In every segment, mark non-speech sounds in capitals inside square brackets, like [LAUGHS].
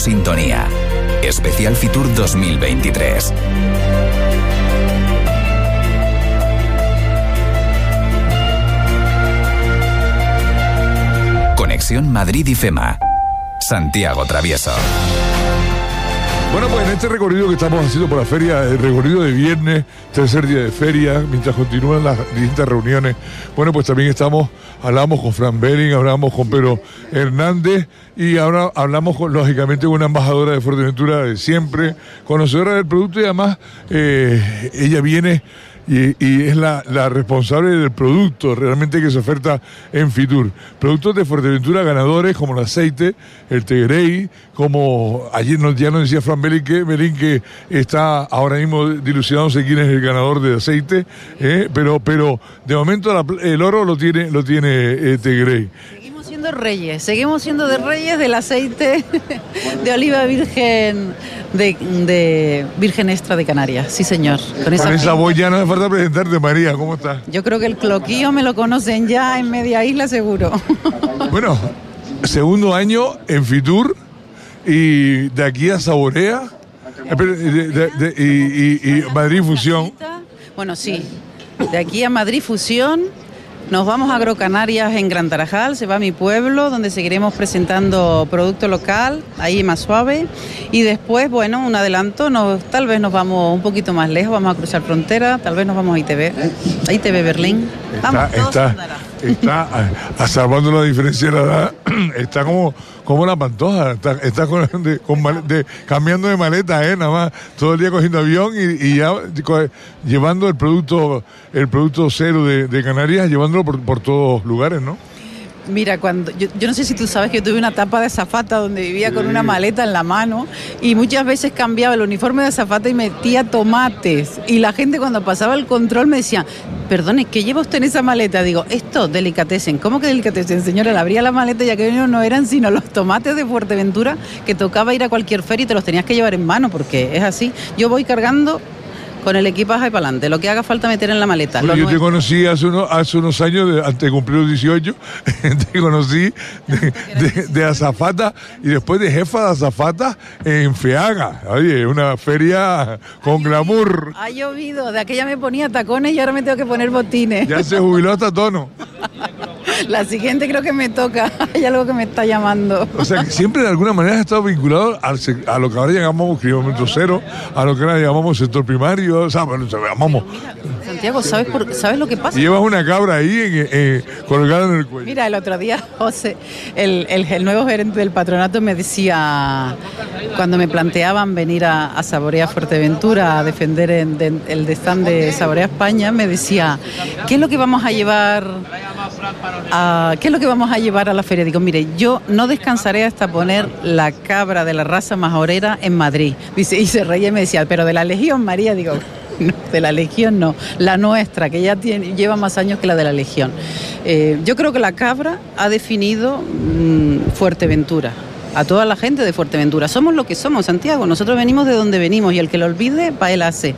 Sintonía. Especial Fitur 2023. Conexión Madrid y FEMA. Santiago Travieso. Bueno, pues en este recorrido que estamos haciendo por la feria, el recorrido de viernes, tercer día de feria, mientras continúan las distintas reuniones, bueno, pues también estamos, hablamos con Fran Bering, hablamos con Pedro Hernández y ahora hablamos con, lógicamente con una embajadora de Fuerteventura de siempre, conocedora del producto y además eh, ella viene y, es la, responsable del producto realmente que se oferta en Fitur. Productos de Fuerteventura ganadores como el aceite, el Tegrey, como ayer nos, ya nos decía Fran Belín que, está ahora mismo dilucidándose quién es el ganador de aceite, ¿eh? pero, pero de momento el oro lo tiene, lo tiene eh, Tegrey siendo reyes, seguimos siendo de reyes del aceite [LAUGHS] de oliva virgen de, virgen extra de Canarias, sí señor. Con esa, voz ya no me falta presentarte, María, ¿cómo estás? Yo creo que el cloquillo me lo conocen ya en media isla seguro. [LAUGHS] Bueno, segundo año en Fitur y de aquí a Saborea y Madrid Fusión. Bueno, sí, de aquí a Madrid Fusión nos vamos a Agrocanarias en Gran Tarajal, se va a mi pueblo, donde seguiremos presentando producto local, ahí más suave. Y después, bueno, un adelanto, nos, tal vez nos vamos un poquito más lejos, vamos a cruzar frontera, tal vez nos vamos a ITV, a ITV Berlín. Vamos, está, está, a, salvando la diferencia de la edad, [CLEARS THROAT] está como, como la pantoja, está, con, cambiando de maleta, ¿eh? nada más, todo el día cogiendo avión y, ya llevando el producto, el producto cero de, Canarias, llevándolo por, por todos lugares, ¿no? Mira, cuando yo, no sé si tú sabes que yo tuve una etapa de zafata donde vivía con una maleta en la mano y muchas veces cambiaba el uniforme de zafata y metía tomates. Y la gente cuando pasaba el control me decía, perdone, ¿qué lleva usted en esa maleta? Digo, esto, delicatesen. ¿Cómo que delicatesen, señora? Le abría la maleta y aquellos no eran sino los tomates de Fuerteventura que tocaba ir a cualquier feria y te los tenías que llevar en mano porque es así. Yo voy cargando con el equipaje para adelante, lo que haga falta meter en la maleta. yo te conocí hace, hace unos años, antes de cumplir los [LAUGHS] 18, te conocí de, azafata y después de jefa de azafata en Feaga. Oye, una feria con glamour. Ha llovido, de aquella me ponía tacones y ahora me tengo que poner botines. Ya se jubiló hasta tono. [LAUGHS] La siguiente creo que me toca, [LAUGHS] hay algo que me está llamando. O sea, que siempre de alguna manera has estado vinculado a lo que ahora llamamos kilómetro cero, a lo que ahora llamamos sector primario, Santiago, ¿sabes, ¿sabes lo que pasa? Llevas una cabra ahí colgada en el cuello. Mira, el otro día, [LAUGHS] José, el, el, nuevo gerente del patronato me decía, cuando me planteaban venir a, a Saborea Fuerteventura a defender el stand de Saborea España, me decía, ¿qué es lo que vamos a llevar Ah, ¿qué es lo que vamos a llevar a la feria? Digo, mire, yo no descansaré hasta poner la cabra de la raza majorera en Madrid. Dice, y se reía y me decía, pero de la Legión, María, digo, no, de la Legión no, la nuestra, que ya lleva más años que la de la Legión. Eh, yo creo que la cabra ha definido mm, Fuerteventura a toda la gente de Fuerteventura. Somos lo que somos, Santiago. Nosotros venimos de donde venimos y el que lo olvide, para él hace.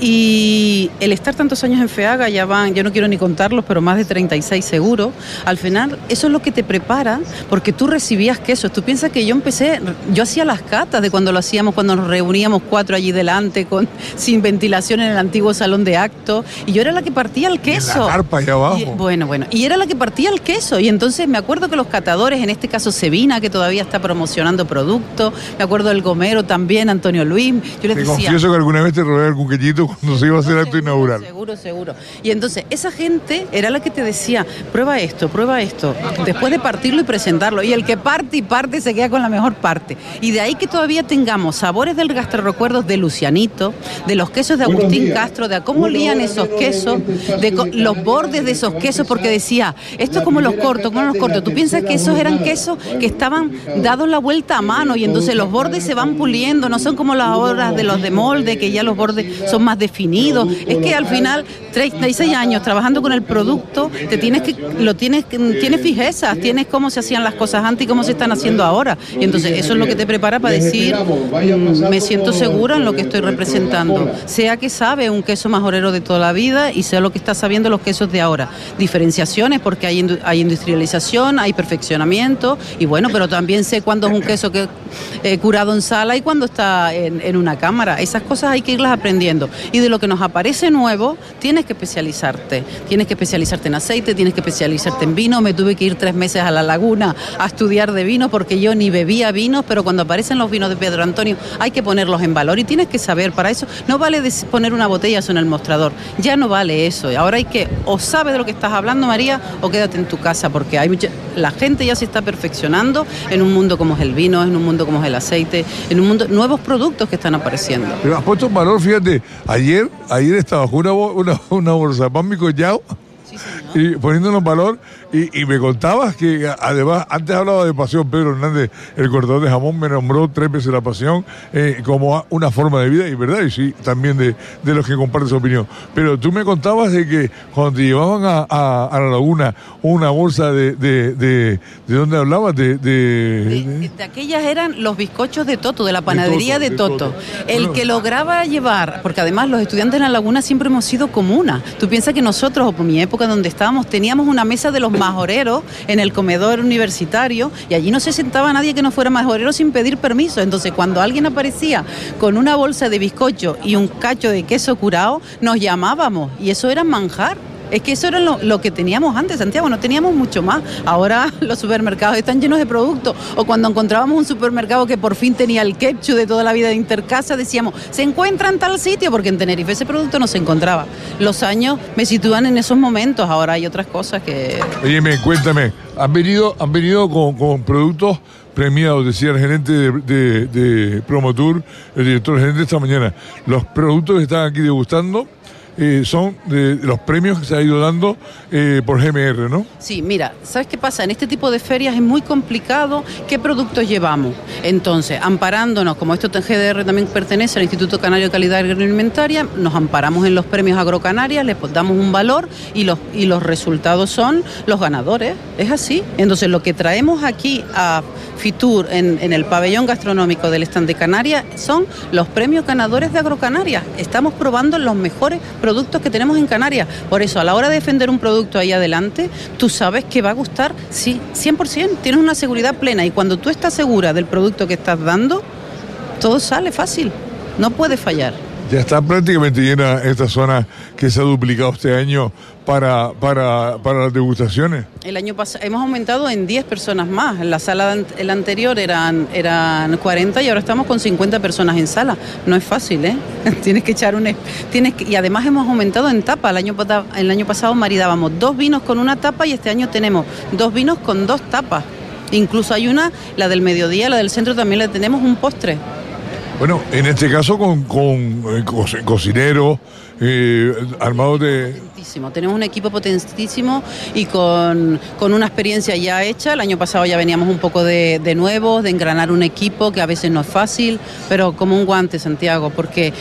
Y el estar tantos años en FEAGA, ya van, yo no quiero ni contarlos, pero más de 36 seguro, al final eso es lo que te prepara, porque tú recibías quesos. Tú piensas que yo empecé, yo hacía las catas de cuando lo hacíamos, cuando nos reuníamos cuatro allí delante, con, [LAUGHS] sin ventilación en el antiguo salón de acto, y yo era la que partía el queso. la allá abajo. bueno, bueno, y era la que partía el queso, y entonces me acuerdo que los catadores, en este caso Sevina, que todavía está promocionando productos, me acuerdo del Gomero también, Antonio Luis, yo les te decía... confieso que alguna vez te robé algún [LAUGHS] cuando se iba a hacer acto inaugural. Seguro, seguro. Y entonces esa gente era la que te decía, prueba esto, prueba esto, después de partirlo y presentarlo. Y el que parte y parte se queda con la mejor parte. Y de ahí que todavía tengamos sabores del gastrorecuerdos de Lucianito, de los quesos de Agustín Castro, de cómo olían esos quesos, de los bordes de esos quesos, porque decía, esto es como los cortos, como los cortos. Tú piensas que esos eran quesos que estaban dados la vuelta a mano y entonces los bordes se van puliendo, no son como las obras de los de molde, que ya los bordes son más más definido. Es que al final, 36 años trabajando con el producto, te tienes que, lo tienes, tienes fijezas, tienes cómo se hacían las cosas antes y cómo se están haciendo ahora. Y entonces eso es lo que te prepara para decir, mm, me siento segura en lo que estoy representando. Sea que sabe un queso majorero de toda la vida y sea lo que está sabiendo los quesos de ahora. Diferenciaciones porque hay, hay industrialización, hay perfeccionamiento y bueno, pero también sé cuándo es un queso que eh, curado en sala y cuándo está en, en una cámara. Esas cosas hay que irlas aprendiendo. Y de lo que nos aparece nuevo, tienes que especializarte. Tienes que especializarte en aceite, tienes que especializarte en vino. Me tuve que ir tres meses a la laguna a estudiar de vino porque yo ni bebía vinos, pero cuando aparecen los vinos de Pedro Antonio hay que ponerlos en valor y tienes que saber para eso. No vale poner una botella en el mostrador, ya no vale eso. Ahora hay que, o sabes de lo que estás hablando, María, o quédate en tu casa porque hay mucha, la gente ya se está perfeccionando en un mundo como es el vino, en un mundo como es el aceite, en un mundo, nuevos productos que están apareciendo. Pero has puesto un valor, fíjate, ayer, ayer estaba una, una, una bolsa pan mi y poniéndonos valor. Y, y, me contabas que además, antes hablaba de pasión, Pedro Hernández, el cortador de jamón, me nombró tres veces la pasión eh, como una forma de vida, y verdad, y sí, también de, de los que comparten su opinión. Pero tú me contabas de que cuando te llevaban a, a, a la laguna una bolsa de, de, de, de dónde hablabas, de de, aquellas eran los bizcochos de Toto, de la panadería de Toto. Toto. El bueno, que lograba llevar, porque además los estudiantes en la laguna siempre hemos sido comuna. Tú piensas que nosotros, o por mi época donde teníamos una mesa de los majoreros en el comedor universitario y allí no se sentaba nadie que no fuera majorero sin pedir permiso. Entonces, cuando alguien aparecía con una bolsa de bizcocho y un cacho de queso curado, nos llamábamos y eso era manjar. Es que eso era lo, que teníamos antes, Santiago, no teníamos mucho más. Ahora [LAUGHS] los supermercados están llenos de productos. O cuando encontrábamos un supermercado que por fin tenía el ketchup de toda la vida de Intercasa, decíamos, se encuentra en tal sitio, porque en Tenerife ese producto no se encontraba. Los años me sitúan en esos momentos, ahora hay otras cosas que... Oye, cuéntame, han venido, han venido con, productos premiados, decía el gerente de, de, el director gerente esta mañana. Los productos que están aquí degustando eh, son de los premios que se ha ido dando eh, por GMR, ¿no? Sí, mira, ¿sabes qué pasa? En este tipo de ferias es muy complicado qué productos llevamos. Entonces, amparándonos, como esto GDR también pertenece al Instituto Canario de Calidad Agroalimentaria, nos amparamos en los premios agrocanarias, les damos un valor y los, y los resultados son los ganadores. Es así. Entonces, lo que traemos aquí a Fitur en, el pabellón gastronómico del stand de Canarias son los premios ganadores de Agrocanarias. Estamos probando los mejores productos que tenemos en Canarias. Por eso, a la hora de defender un producto ahí adelante, tú sabes que va a gustar, sí, 100%. Tienes una seguridad plena y cuando tú estás segura del producto que estás dando, todo sale fácil. No puede fallar. Ya está prácticamente llena esta zona que se ha duplicado este año para, para, para las degustaciones. El año pasado hemos aumentado en 10 personas más. En la sala el anterior eran, eran 40 y ahora estamos con 50 personas en sala. No es fácil, ¿eh? [LAUGHS] tienes que echar un... Tienes que, y además hemos aumentado en tapa. El año, el año pasado maridábamos dos vinos con una tapa y este año tenemos dos vinos con dos tapas. Incluso hay una, la del mediodía, la del centro también le tenemos un postre. Bueno, en este caso con, con eh, co cocineros, eh, armados de... Tenemos un equipo potentísimo y con, con, una experiencia ya hecha. El año pasado ya veníamos un poco de, de nuevos, de engranar un equipo que a veces no es fácil, pero como un guante, Santiago, porque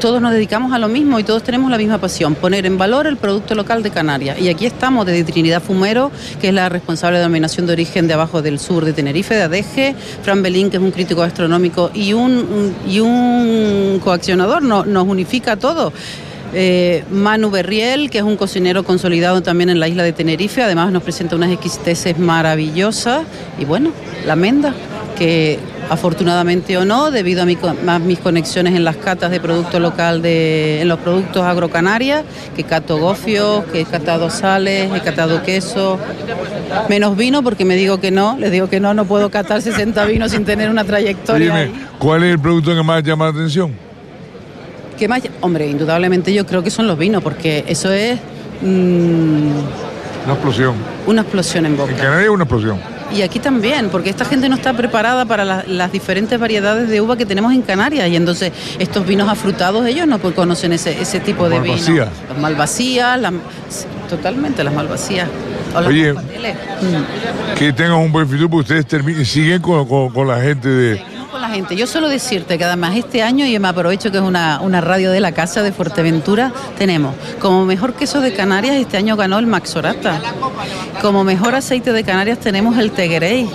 todos nos dedicamos a lo mismo y todos tenemos la misma pasión, poner en valor el producto local de Canarias. Y aquí estamos desde Trinidad Fumero, que es la responsable de denominación de origen de abajo del sur de Tenerife, de ADG, Fran Belín, que es un crítico gastronómico y un, y un coaccionador, no, nos unifica a todos. Eh, Manu Berriel, que es un cocinero consolidado también en la isla de Tenerife, además nos presenta unas exquisiteces maravillosas. Y bueno, la Menda, que afortunadamente o no, debido a, mi, a, mis conexiones en las catas de producto local, de, en los productos agrocanarias, que cato gofios, que he catado sales, he catado queso, menos vino porque me digo que no, les digo que no, no puedo catar 60 vinos sin tener una trayectoria. Dime, ¿cuál es el producto que más llama la atención? ¿Qué más? Hombre, indudablemente yo creo que son los vinos, porque eso es... Mmm, una explosión. Una explosión en boca. En Canarias una explosión. Y aquí también, porque esta gente no está preparada para la, las diferentes variedades de uva que tenemos en Canarias. Y entonces estos vinos afrutados, ellos no conocen ese, ese tipo de vino. Las malvasías, las, totalmente las malvasías. Oye, mm. que tengan un buen futuro, porque ustedes terminen, siguen con, con, con, la gente de... Gente. Yo suelo decirte que además este año, y me aprovecho que es una, una radio de la casa de Fuerteventura, tenemos como mejor queso de Canarias, este año ganó el Maxorata. Como mejor aceite de Canarias tenemos el Teguerey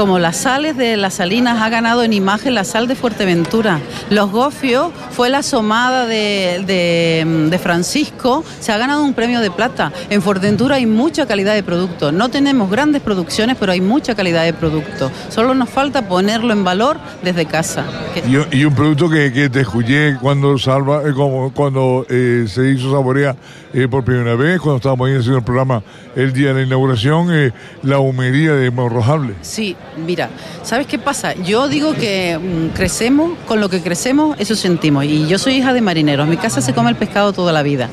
como las sales de las salinas ha ganado en imagen la sal de Fuerteventura. Los gofios fue la somada de, Francisco, se ha ganado un premio de plata. En Fuerteventura hay mucha calidad de producto. No tenemos grandes producciones, pero hay mucha calidad de producto. Solo nos falta ponerlo en valor desde casa. Y, un producto que, te escuché cuando salva, eh, como, cuando eh, se hizo Saborea eh, por primera vez, cuando estábamos ahí haciendo el programa el día de la inauguración, la humería de Morrojable. Sí, mira, ¿sabes qué pasa? Yo digo que mm, crecemos, con lo que crecemos, eso sentimos. Y yo soy hija de marineros, en mi casa se come el pescado toda la vida.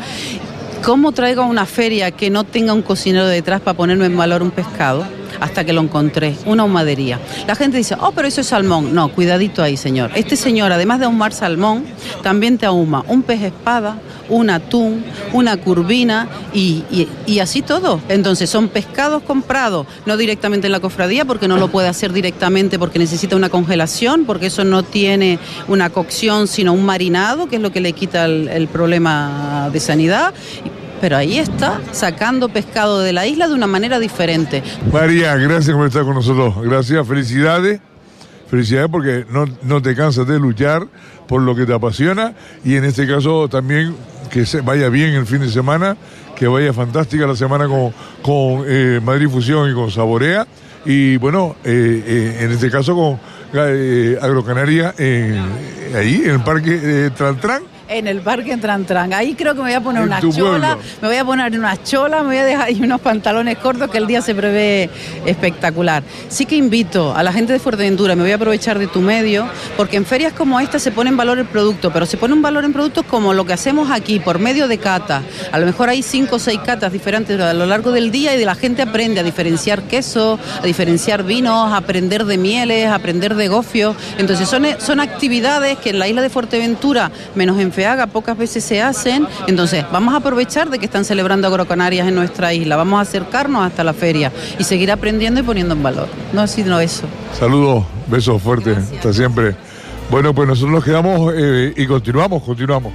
¿Cómo traigo a una feria que no tenga un cocinero detrás para ponerme en valor un pescado? Hasta que lo encontré, una humadería. La gente dice, oh, pero eso es salmón. No, cuidadito ahí, señor. Este señor, además de ahumar salmón, también te ahuma un pez espada, un atún, una curvina y, así todo. Entonces son pescados comprados, no directamente en la cofradía porque no lo puede hacer directamente porque necesita una congelación, porque eso no tiene una cocción sino un marinado, que es lo que le quita el problema de sanidad pero ahí está, sacando pescado de la isla de una manera diferente. María, gracias por estar con nosotros. Gracias, felicidades. Felicidades porque no, te cansas de luchar por lo que te apasiona y en este caso también que se vaya bien el fin de semana, que vaya fantástica la semana con, con eh, Madrid Fusión y con Saborea y bueno, eh, eh, en este caso con Agrocanaria ahí en el Parque Trantran en el parque en Trantran. Ahí creo que me voy a poner una chola, me voy a poner una chola, me voy a dejar ahí unos pantalones cortos que el día se prevé espectacular. Sí que invito a la gente de Fuerteventura, me voy a aprovechar de tu medio, porque en ferias como esta se pone en valor el producto, pero se pone un valor en productos como lo que hacemos aquí, por medio de cata. A lo mejor hay cinco o seis catas diferentes a lo largo del día y la gente aprende a diferenciar queso, a diferenciar vinos, a aprender de mieles, a aprender de gofio. Entonces son, son actividades que en la isla de Fuerteventura, menos en haga pocas veces se hacen. Entonces, vamos a aprovechar de que están celebrando agrocanarias en nuestra isla. Vamos a acercarnos hasta la feria y seguir aprendiendo y poniendo en valor. No sino eso. Saludos, besos fuertes. Hasta siempre. Bueno, pues nosotros nos quedamos eh, y continuamos, continuamos.